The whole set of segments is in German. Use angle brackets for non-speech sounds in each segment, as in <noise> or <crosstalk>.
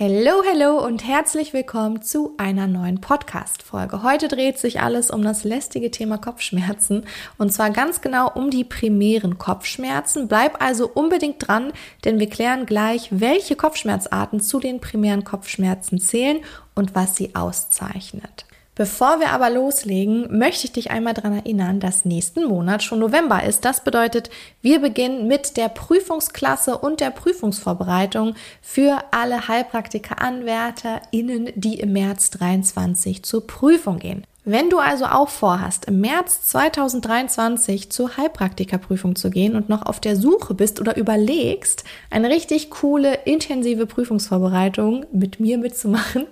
Hello, hello und herzlich willkommen zu einer neuen Podcast-Folge. Heute dreht sich alles um das lästige Thema Kopfschmerzen und zwar ganz genau um die primären Kopfschmerzen. Bleib also unbedingt dran, denn wir klären gleich, welche Kopfschmerzarten zu den primären Kopfschmerzen zählen und was sie auszeichnet. Bevor wir aber loslegen, möchte ich dich einmal daran erinnern, dass nächsten Monat schon November ist. Das bedeutet, wir beginnen mit der Prüfungsklasse und der Prüfungsvorbereitung für alle Heilpraktiker-AnwärterInnen, die im März 23 zur Prüfung gehen. Wenn du also auch vorhast, im März 2023 zur Heilpraktikerprüfung zu gehen und noch auf der Suche bist oder überlegst, eine richtig coole, intensive Prüfungsvorbereitung mit mir mitzumachen,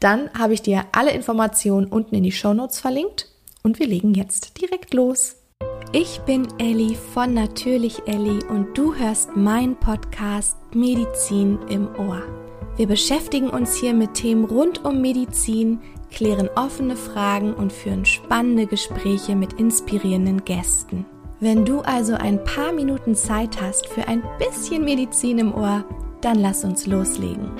dann habe ich dir alle Informationen unten in die Shownotes verlinkt und wir legen jetzt direkt los. Ich bin Elli von Natürlich Elli und du hörst meinen Podcast Medizin im Ohr. Wir beschäftigen uns hier mit Themen rund um Medizin, klären offene Fragen und führen spannende Gespräche mit inspirierenden Gästen. Wenn du also ein paar Minuten Zeit hast für ein bisschen Medizin im Ohr, dann lass uns loslegen.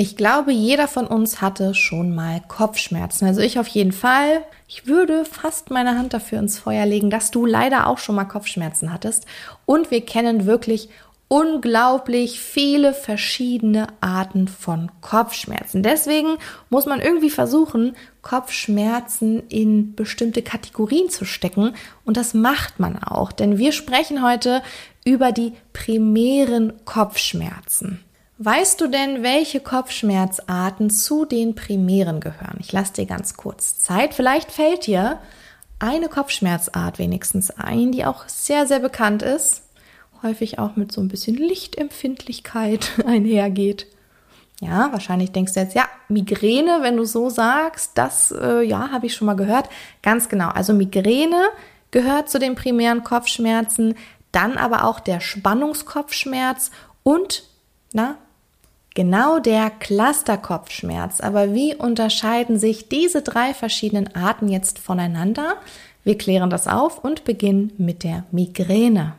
Ich glaube, jeder von uns hatte schon mal Kopfschmerzen. Also ich auf jeden Fall. Ich würde fast meine Hand dafür ins Feuer legen, dass du leider auch schon mal Kopfschmerzen hattest. Und wir kennen wirklich unglaublich viele verschiedene Arten von Kopfschmerzen. Deswegen muss man irgendwie versuchen, Kopfschmerzen in bestimmte Kategorien zu stecken. Und das macht man auch, denn wir sprechen heute über die primären Kopfschmerzen. Weißt du denn, welche Kopfschmerzarten zu den primären gehören? Ich lasse dir ganz kurz Zeit. Vielleicht fällt dir eine Kopfschmerzart wenigstens ein, die auch sehr, sehr bekannt ist häufig auch mit so ein bisschen Lichtempfindlichkeit <laughs> einhergeht. Ja, wahrscheinlich denkst du jetzt, ja, Migräne, wenn du so sagst, das, äh, ja, habe ich schon mal gehört. Ganz genau. Also Migräne gehört zu den primären Kopfschmerzen, dann aber auch der Spannungskopfschmerz und, na, genau der Clusterkopfschmerz. Aber wie unterscheiden sich diese drei verschiedenen Arten jetzt voneinander? Wir klären das auf und beginnen mit der Migräne.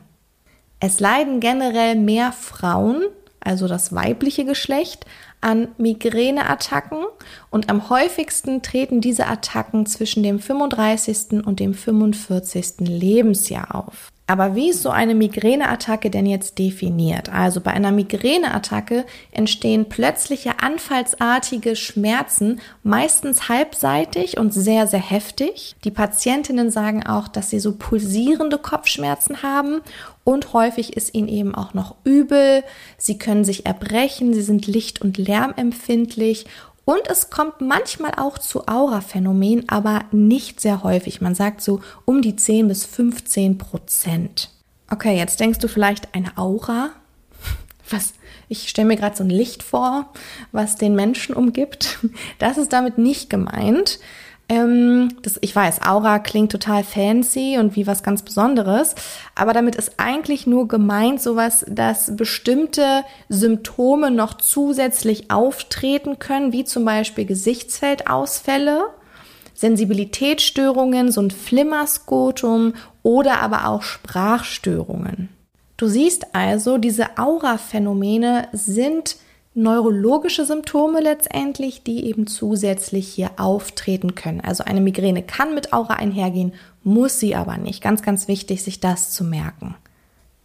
Es leiden generell mehr Frauen, also das weibliche Geschlecht, an Migräneattacken und am häufigsten treten diese Attacken zwischen dem 35. und dem 45. Lebensjahr auf. Aber wie ist so eine Migräneattacke denn jetzt definiert? Also bei einer Migräneattacke entstehen plötzliche anfallsartige Schmerzen, meistens halbseitig und sehr, sehr heftig. Die Patientinnen sagen auch, dass sie so pulsierende Kopfschmerzen haben und häufig ist ihnen eben auch noch übel. Sie können sich erbrechen, sie sind licht- und lärmempfindlich und es kommt manchmal auch zu Aura-Phänomenen, aber nicht sehr häufig. Man sagt so um die 10 bis 15 Prozent. Okay, jetzt denkst du vielleicht eine Aura. <laughs> Was? Ich stelle mir gerade so ein Licht vor, was den Menschen umgibt. Das ist damit nicht gemeint. Ähm, das, ich weiß, Aura klingt total fancy und wie was ganz Besonderes, aber damit ist eigentlich nur gemeint sowas, dass bestimmte Symptome noch zusätzlich auftreten können, wie zum Beispiel Gesichtsfeldausfälle, Sensibilitätsstörungen, so ein Flimmerskotum oder aber auch Sprachstörungen. Du siehst also, diese Aura-Phänomene sind neurologische Symptome letztendlich, die eben zusätzlich hier auftreten können. Also eine Migräne kann mit Aura einhergehen, muss sie aber nicht. Ganz, ganz wichtig, sich das zu merken.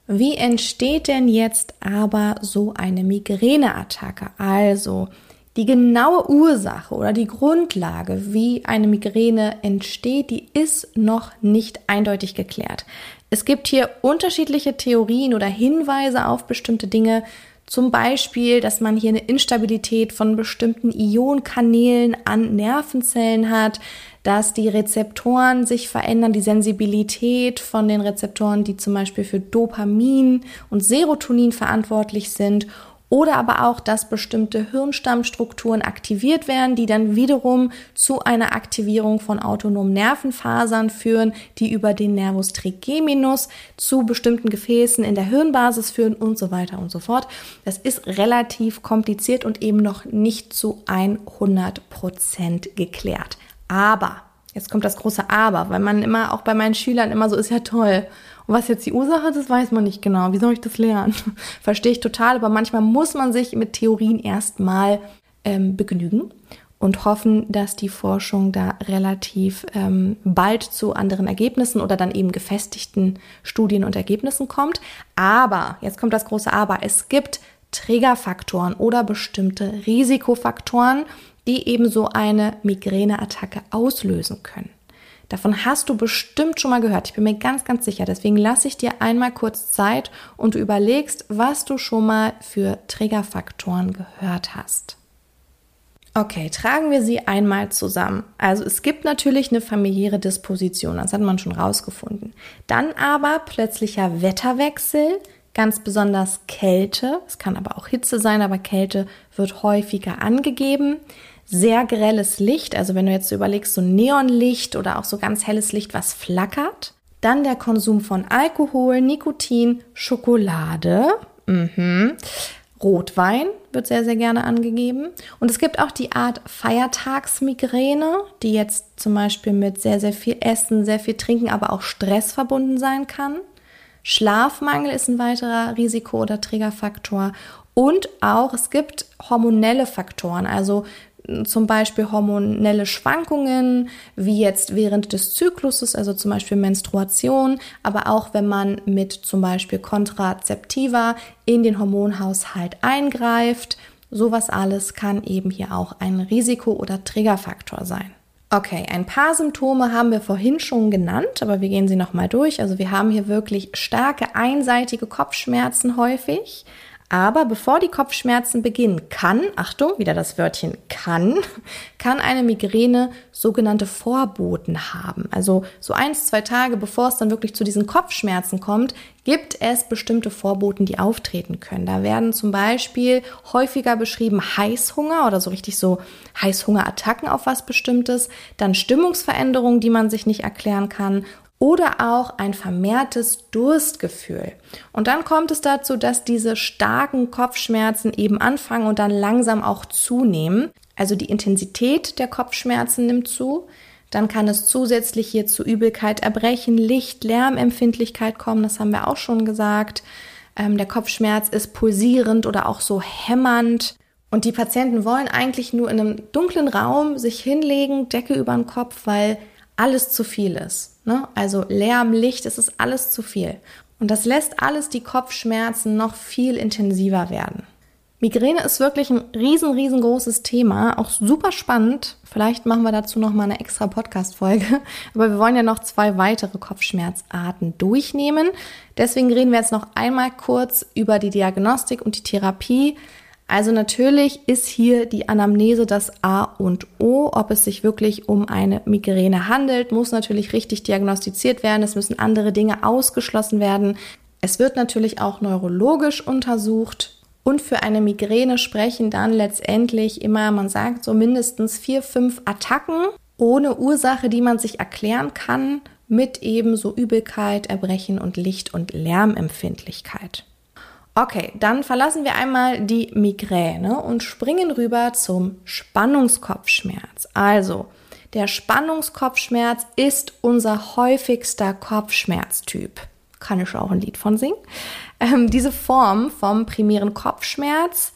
Wie entsteht denn jetzt aber so eine Migräneattacke? Also die genaue Ursache oder die Grundlage, wie eine Migräne entsteht, die ist noch nicht eindeutig geklärt. Es gibt hier unterschiedliche Theorien oder Hinweise auf bestimmte Dinge, zum Beispiel, dass man hier eine Instabilität von bestimmten Ionkanälen an Nervenzellen hat, dass die Rezeptoren sich verändern, die Sensibilität von den Rezeptoren, die zum Beispiel für Dopamin und Serotonin verantwortlich sind oder aber auch, dass bestimmte Hirnstammstrukturen aktiviert werden, die dann wiederum zu einer Aktivierung von autonomen Nervenfasern führen, die über den Nervus trigeminus zu bestimmten Gefäßen in der Hirnbasis führen und so weiter und so fort. Das ist relativ kompliziert und eben noch nicht zu 100 Prozent geklärt. Aber Jetzt kommt das große Aber, weil man immer auch bei meinen Schülern immer so ist ja toll. Und was jetzt die Ursache ist, das weiß man nicht genau. Wie soll ich das lernen? <laughs> Verstehe ich total, aber manchmal muss man sich mit Theorien erstmal ähm, begnügen und hoffen, dass die Forschung da relativ ähm, bald zu anderen Ergebnissen oder dann eben gefestigten Studien und Ergebnissen kommt. Aber, jetzt kommt das große Aber, es gibt Triggerfaktoren oder bestimmte Risikofaktoren, die eben so eine Migräneattacke auslösen können. Davon hast du bestimmt schon mal gehört. Ich bin mir ganz, ganz sicher. Deswegen lasse ich dir einmal kurz Zeit und du überlegst, was du schon mal für Triggerfaktoren gehört hast. Okay, tragen wir sie einmal zusammen. Also es gibt natürlich eine familiäre Disposition, das hat man schon rausgefunden. Dann aber plötzlicher Wetterwechsel, ganz besonders Kälte. Es kann aber auch Hitze sein, aber Kälte wird häufiger angegeben sehr grelles Licht, also wenn du jetzt überlegst, so Neonlicht oder auch so ganz helles Licht, was flackert. Dann der Konsum von Alkohol, Nikotin, Schokolade, mhm. Rotwein wird sehr, sehr gerne angegeben. Und es gibt auch die Art Feiertagsmigräne, die jetzt zum Beispiel mit sehr, sehr viel Essen, sehr viel Trinken, aber auch Stress verbunden sein kann. Schlafmangel ist ein weiterer Risiko- oder Triggerfaktor. Und auch es gibt hormonelle Faktoren, also zum Beispiel hormonelle Schwankungen, wie jetzt während des Zykluses, also zum Beispiel Menstruation, aber auch wenn man mit zum Beispiel Kontrazeptiva in den Hormonhaushalt eingreift. Sowas alles kann eben hier auch ein Risiko- oder Triggerfaktor sein. Okay, ein paar Symptome haben wir vorhin schon genannt, aber wir gehen sie nochmal durch. Also wir haben hier wirklich starke einseitige Kopfschmerzen häufig. Aber bevor die Kopfschmerzen beginnen, kann, Achtung, wieder das Wörtchen kann, <laughs> kann eine Migräne sogenannte Vorboten haben. Also so eins, zwei Tage bevor es dann wirklich zu diesen Kopfschmerzen kommt, gibt es bestimmte Vorboten, die auftreten können. Da werden zum Beispiel häufiger beschrieben Heißhunger oder so richtig so Heißhungerattacken auf was Bestimmtes, dann Stimmungsveränderungen, die man sich nicht erklären kann oder auch ein vermehrtes Durstgefühl. Und dann kommt es dazu, dass diese starken Kopfschmerzen eben anfangen und dann langsam auch zunehmen. Also die Intensität der Kopfschmerzen nimmt zu. Dann kann es zusätzlich hier zu Übelkeit, Erbrechen, Licht, Lärmempfindlichkeit kommen. Das haben wir auch schon gesagt. Ähm, der Kopfschmerz ist pulsierend oder auch so hämmernd. Und die Patienten wollen eigentlich nur in einem dunklen Raum sich hinlegen, Decke über den Kopf, weil alles zu viel ist. Ne? Also Lärm, Licht, es ist alles zu viel. Und das lässt alles die Kopfschmerzen noch viel intensiver werden. Migräne ist wirklich ein riesen, riesengroßes Thema, auch super spannend. Vielleicht machen wir dazu noch mal eine extra Podcast-Folge. <laughs> Aber wir wollen ja noch zwei weitere Kopfschmerzarten durchnehmen. Deswegen reden wir jetzt noch einmal kurz über die Diagnostik und die Therapie. Also natürlich ist hier die Anamnese das A und O. Ob es sich wirklich um eine Migräne handelt, muss natürlich richtig diagnostiziert werden. Es müssen andere Dinge ausgeschlossen werden. Es wird natürlich auch neurologisch untersucht. Und für eine Migräne sprechen dann letztendlich immer, man sagt so mindestens vier, fünf Attacken ohne Ursache, die man sich erklären kann, mit ebenso Übelkeit, Erbrechen und Licht- und Lärmempfindlichkeit. Okay, dann verlassen wir einmal die Migräne und springen rüber zum Spannungskopfschmerz. Also, der Spannungskopfschmerz ist unser häufigster Kopfschmerztyp. Kann ich auch ein Lied von singen. Ähm, diese Form vom primären Kopfschmerz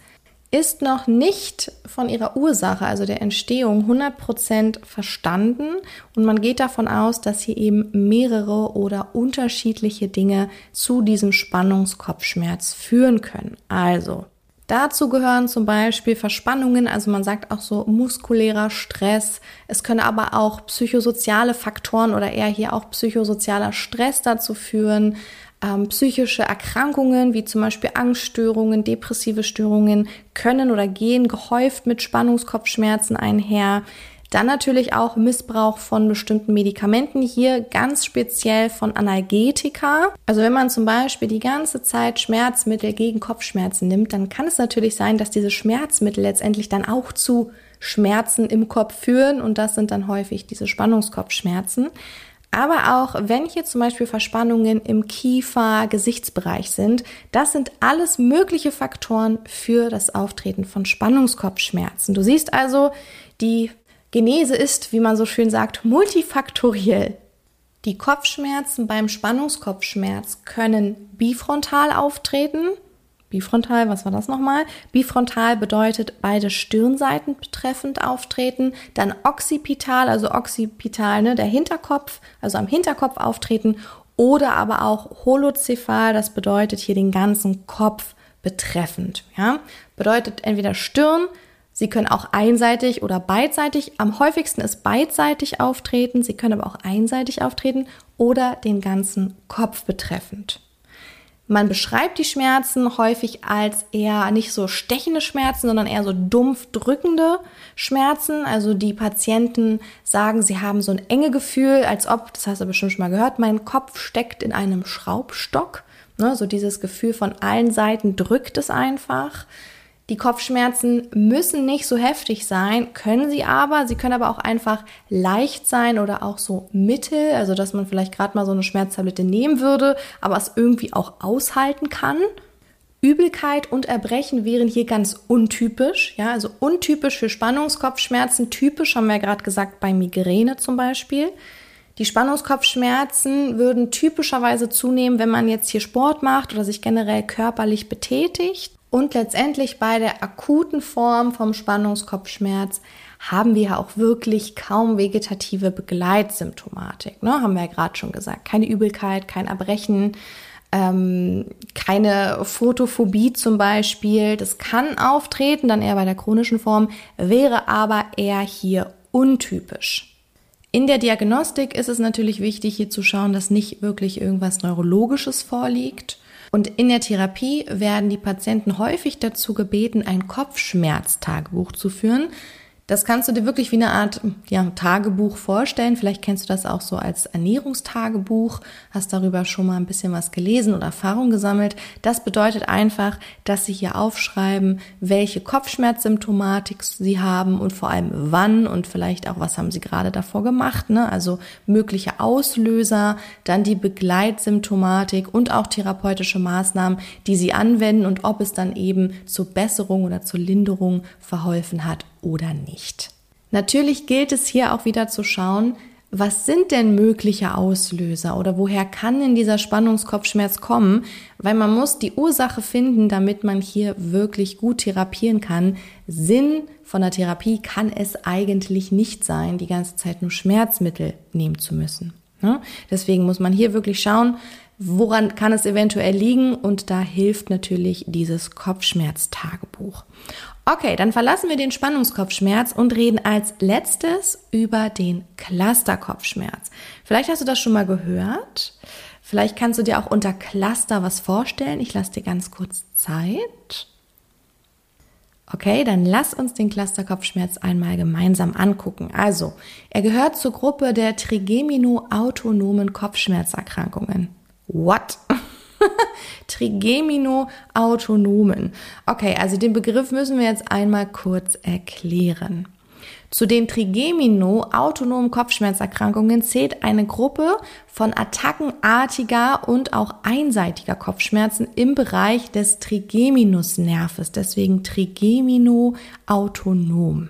ist noch nicht von ihrer Ursache, also der Entstehung, 100% verstanden und man geht davon aus, dass hier eben mehrere oder unterschiedliche Dinge zu diesem Spannungskopfschmerz führen können. Also, Dazu gehören zum Beispiel Verspannungen, also man sagt auch so muskulärer Stress. Es können aber auch psychosoziale Faktoren oder eher hier auch psychosozialer Stress dazu führen ähm, psychische Erkrankungen wie zum Beispiel Angststörungen, depressive Störungen können oder gehen gehäuft mit Spannungskopfschmerzen einher. Dann natürlich auch Missbrauch von bestimmten Medikamenten, hier ganz speziell von Analgetika. Also wenn man zum Beispiel die ganze Zeit Schmerzmittel gegen Kopfschmerzen nimmt, dann kann es natürlich sein, dass diese Schmerzmittel letztendlich dann auch zu Schmerzen im Kopf führen und das sind dann häufig diese Spannungskopfschmerzen. Aber auch wenn hier zum Beispiel Verspannungen im Kiefer, Gesichtsbereich sind, das sind alles mögliche Faktoren für das Auftreten von Spannungskopfschmerzen. Du siehst also, die Genese ist, wie man so schön sagt, multifaktoriell. Die Kopfschmerzen beim Spannungskopfschmerz können bifrontal auftreten. Bifrontal, was war das nochmal? Bifrontal bedeutet beide Stirnseiten betreffend auftreten. Dann occipital, also occipital, ne, der Hinterkopf, also am Hinterkopf auftreten. Oder aber auch holocephal, das bedeutet hier den ganzen Kopf betreffend. Ja? Bedeutet entweder Stirn, Sie können auch einseitig oder beidseitig, am häufigsten ist beidseitig auftreten, sie können aber auch einseitig auftreten oder den ganzen Kopf betreffend. Man beschreibt die Schmerzen häufig als eher nicht so stechende Schmerzen, sondern eher so dumpf drückende Schmerzen. Also die Patienten sagen, sie haben so ein enge Gefühl, als ob, das hast du bestimmt schon mal gehört, mein Kopf steckt in einem Schraubstock. Ne, so dieses Gefühl von allen Seiten drückt es einfach. Die Kopfschmerzen müssen nicht so heftig sein, können sie aber. Sie können aber auch einfach leicht sein oder auch so mittel, also dass man vielleicht gerade mal so eine Schmerztablette nehmen würde, aber es irgendwie auch aushalten kann. Übelkeit und Erbrechen wären hier ganz untypisch, ja, also untypisch für Spannungskopfschmerzen, typisch haben wir ja gerade gesagt bei Migräne zum Beispiel. Die Spannungskopfschmerzen würden typischerweise zunehmen, wenn man jetzt hier Sport macht oder sich generell körperlich betätigt. Und letztendlich bei der akuten Form vom Spannungskopfschmerz haben wir auch wirklich kaum vegetative Begleitsymptomatik. Ne? Haben wir ja gerade schon gesagt. Keine Übelkeit, kein Erbrechen, ähm, keine Photophobie zum Beispiel. Das kann auftreten, dann eher bei der chronischen Form, wäre aber eher hier untypisch. In der Diagnostik ist es natürlich wichtig, hier zu schauen, dass nicht wirklich irgendwas Neurologisches vorliegt. Und in der Therapie werden die Patienten häufig dazu gebeten, ein Kopfschmerztagebuch zu führen. Das kannst du dir wirklich wie eine Art ja, Tagebuch vorstellen. Vielleicht kennst du das auch so als Ernährungstagebuch, hast darüber schon mal ein bisschen was gelesen oder Erfahrung gesammelt. Das bedeutet einfach, dass sie hier aufschreiben, welche Kopfschmerzsymptomatik sie haben und vor allem wann und vielleicht auch, was haben sie gerade davor gemacht. Ne? Also mögliche Auslöser, dann die Begleitsymptomatik und auch therapeutische Maßnahmen, die sie anwenden und ob es dann eben zur Besserung oder zur Linderung verholfen hat oder nicht. Natürlich gilt es hier auch wieder zu schauen, was sind denn mögliche Auslöser oder woher kann denn dieser Spannungskopfschmerz kommen? Weil man muss die Ursache finden, damit man hier wirklich gut therapieren kann. Sinn von der Therapie kann es eigentlich nicht sein, die ganze Zeit nur Schmerzmittel nehmen zu müssen. Ne? Deswegen muss man hier wirklich schauen, woran kann es eventuell liegen und da hilft natürlich dieses Kopfschmerztagebuch. Okay, dann verlassen wir den Spannungskopfschmerz und reden als letztes über den Clusterkopfschmerz. Vielleicht hast du das schon mal gehört. Vielleicht kannst du dir auch unter Cluster was vorstellen. Ich lasse dir ganz kurz Zeit. Okay, dann lass uns den Clusterkopfschmerz einmal gemeinsam angucken. Also, er gehört zur Gruppe der Trigemino-autonomen Kopfschmerzerkrankungen. What? <laughs> Trigemino-Autonomen. Okay, also den Begriff müssen wir jetzt einmal kurz erklären. Zu den Trigemino-autonomen Kopfschmerzerkrankungen zählt eine Gruppe von attackenartiger und auch einseitiger Kopfschmerzen im Bereich des Trigeminusnerves, deswegen Trigemino-autonom.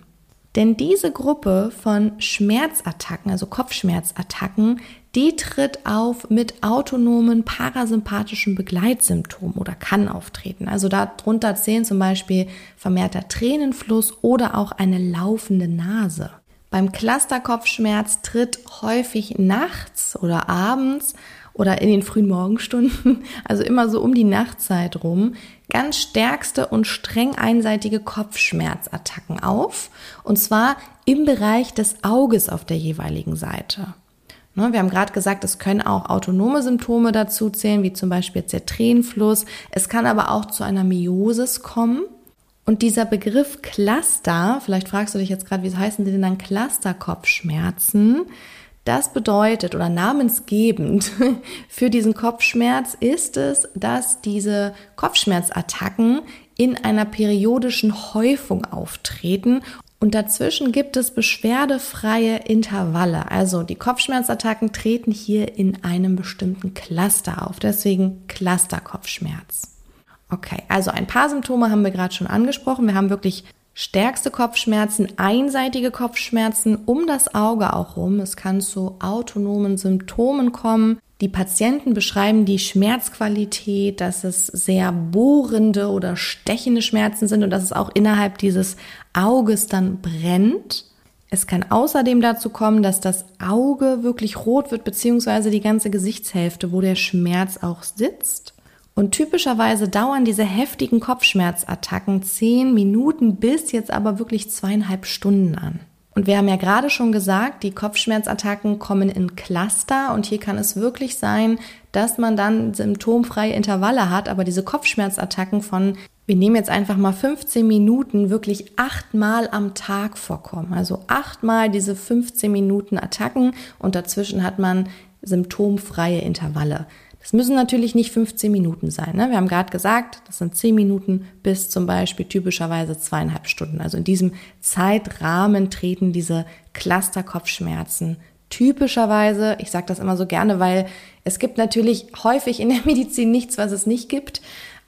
Denn diese Gruppe von Schmerzattacken, also Kopfschmerzattacken, die tritt auf mit autonomen parasympathischen Begleitsymptomen oder kann auftreten. Also darunter zählen zum Beispiel vermehrter Tränenfluss oder auch eine laufende Nase. Beim Clusterkopfschmerz tritt häufig nachts oder abends oder in den frühen Morgenstunden, <laughs> also immer so um die Nachtzeit rum, ganz stärkste und streng einseitige Kopfschmerzattacken auf. Und zwar im Bereich des Auges auf der jeweiligen Seite. Ne, wir haben gerade gesagt, es können auch autonome Symptome dazu zählen, wie zum Beispiel jetzt der Tränenfluss. Es kann aber auch zu einer Miosis kommen. Und dieser Begriff Cluster, vielleicht fragst du dich jetzt gerade, wie heißen die denn dann Clusterkopfschmerzen? Das bedeutet oder namensgebend <laughs> für diesen Kopfschmerz ist es, dass diese Kopfschmerzattacken in einer periodischen Häufung auftreten und dazwischen gibt es beschwerdefreie Intervalle. Also die Kopfschmerzattacken treten hier in einem bestimmten Cluster auf. Deswegen Clusterkopfschmerz. Okay, also ein paar Symptome haben wir gerade schon angesprochen. Wir haben wirklich Stärkste Kopfschmerzen, einseitige Kopfschmerzen um das Auge auch rum. Es kann zu autonomen Symptomen kommen. Die Patienten beschreiben die Schmerzqualität, dass es sehr bohrende oder stechende Schmerzen sind und dass es auch innerhalb dieses Auges dann brennt. Es kann außerdem dazu kommen, dass das Auge wirklich rot wird, beziehungsweise die ganze Gesichtshälfte, wo der Schmerz auch sitzt. Und typischerweise dauern diese heftigen Kopfschmerzattacken zehn Minuten bis jetzt aber wirklich zweieinhalb Stunden an. Und wir haben ja gerade schon gesagt, die Kopfschmerzattacken kommen in Cluster und hier kann es wirklich sein, dass man dann symptomfreie Intervalle hat, aber diese Kopfschmerzattacken von, wir nehmen jetzt einfach mal 15 Minuten, wirklich achtmal am Tag vorkommen. Also achtmal diese 15 Minuten Attacken und dazwischen hat man symptomfreie Intervalle. Das müssen natürlich nicht 15 Minuten sein. Ne? Wir haben gerade gesagt, das sind 10 Minuten bis zum Beispiel typischerweise zweieinhalb Stunden. Also in diesem Zeitrahmen treten diese Clusterkopfschmerzen typischerweise, ich sage das immer so gerne, weil es gibt natürlich häufig in der <laughs> Medizin nichts, was es nicht gibt.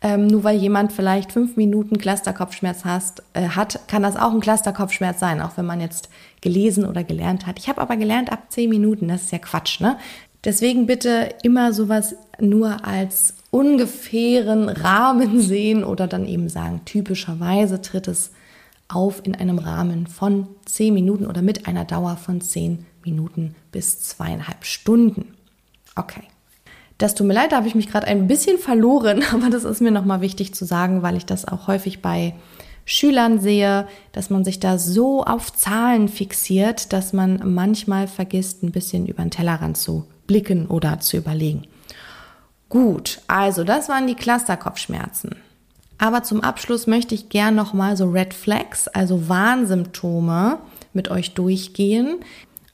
Ähm, nur weil jemand vielleicht fünf Minuten Clusterkopfschmerz hast, äh, hat, kann das auch ein Clusterkopfschmerz sein, auch wenn man jetzt gelesen oder gelernt hat. Ich habe aber gelernt ab zehn Minuten, das ist ja Quatsch, ne? Deswegen bitte immer sowas nur als ungefähren Rahmen <laughs> sehen oder dann eben sagen, typischerweise tritt es auf in einem Rahmen von 10 Minuten oder mit einer Dauer von 10 Minuten bis zweieinhalb Stunden. Okay. Das tut mir leid, da habe ich mich gerade ein bisschen verloren, <laughs> aber das ist mir nochmal wichtig zu sagen, weil ich das auch häufig bei Schülern sehe, dass man sich da so auf Zahlen fixiert, dass man manchmal vergisst, ein bisschen über den Tellerrand zu blicken oder zu überlegen. Gut, also das waren die Clusterkopfschmerzen. Aber zum Abschluss möchte ich gern nochmal so Red Flags, also Warnsymptome mit euch durchgehen.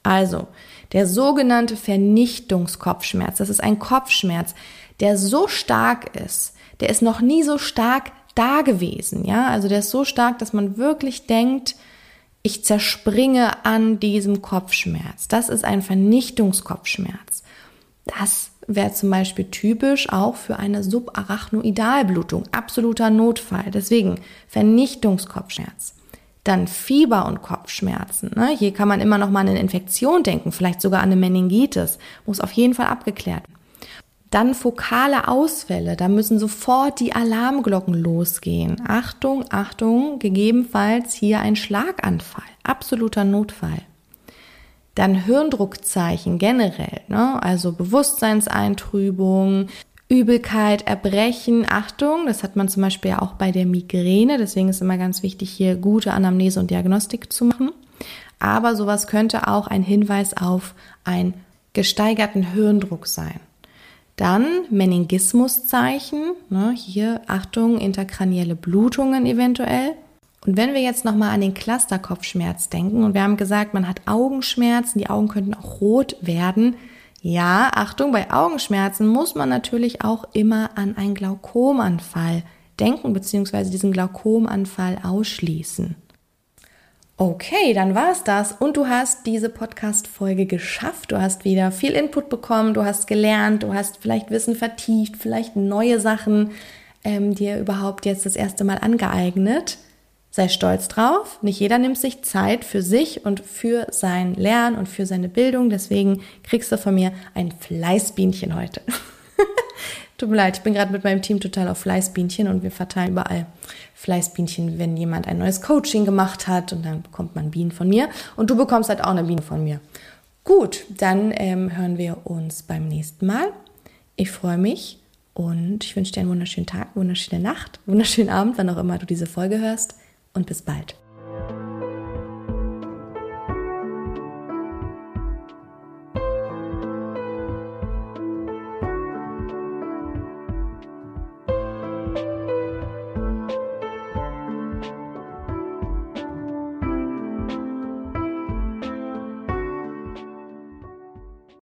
Also, der sogenannte Vernichtungskopfschmerz, das ist ein Kopfschmerz, der so stark ist, der ist noch nie so stark da gewesen, ja? Also der ist so stark, dass man wirklich denkt, ich zerspringe an diesem Kopfschmerz. Das ist ein Vernichtungskopfschmerz. Das wäre zum Beispiel typisch auch für eine Subarachnoidalblutung, absoluter Notfall. Deswegen Vernichtungskopfschmerz. Dann Fieber und Kopfschmerzen. Ne? Hier kann man immer noch mal an eine Infektion denken, vielleicht sogar an eine Meningitis. Muss auf jeden Fall abgeklärt. Dann fokale Ausfälle, da müssen sofort die Alarmglocken losgehen. Achtung, Achtung, gegebenenfalls hier ein Schlaganfall, absoluter Notfall. Dann Hirndruckzeichen generell, ne? also Bewusstseinseintrübung, Übelkeit, Erbrechen, Achtung, das hat man zum Beispiel auch bei der Migräne, deswegen ist immer ganz wichtig, hier gute Anamnese und Diagnostik zu machen. Aber sowas könnte auch ein Hinweis auf einen gesteigerten Hirndruck sein. Dann Meningismuszeichen, ne, hier Achtung, interkranielle Blutungen eventuell. Und wenn wir jetzt nochmal an den Clusterkopfschmerz denken und wir haben gesagt, man hat Augenschmerzen, die Augen könnten auch rot werden. Ja, Achtung, bei Augenschmerzen muss man natürlich auch immer an einen Glaukomanfall denken bzw. diesen Glaukomanfall ausschließen. Okay, dann war's das und du hast diese Podcast-Folge geschafft. Du hast wieder viel Input bekommen, du hast gelernt, du hast vielleicht Wissen vertieft, vielleicht neue Sachen ähm, dir überhaupt jetzt das erste Mal angeeignet. Sei stolz drauf. Nicht jeder nimmt sich Zeit für sich und für sein Lernen und für seine Bildung. Deswegen kriegst du von mir ein Fleißbienchen heute. <laughs> Tut mir leid, ich bin gerade mit meinem Team total auf Fleißbienchen und wir verteilen überall Fleißbienchen, wenn jemand ein neues Coaching gemacht hat und dann bekommt man Bienen von mir und du bekommst halt auch eine Biene von mir. Gut, dann ähm, hören wir uns beim nächsten Mal. Ich freue mich und ich wünsche dir einen wunderschönen Tag, wunderschöne Nacht, wunderschönen Abend, wann auch immer du diese Folge hörst und bis bald.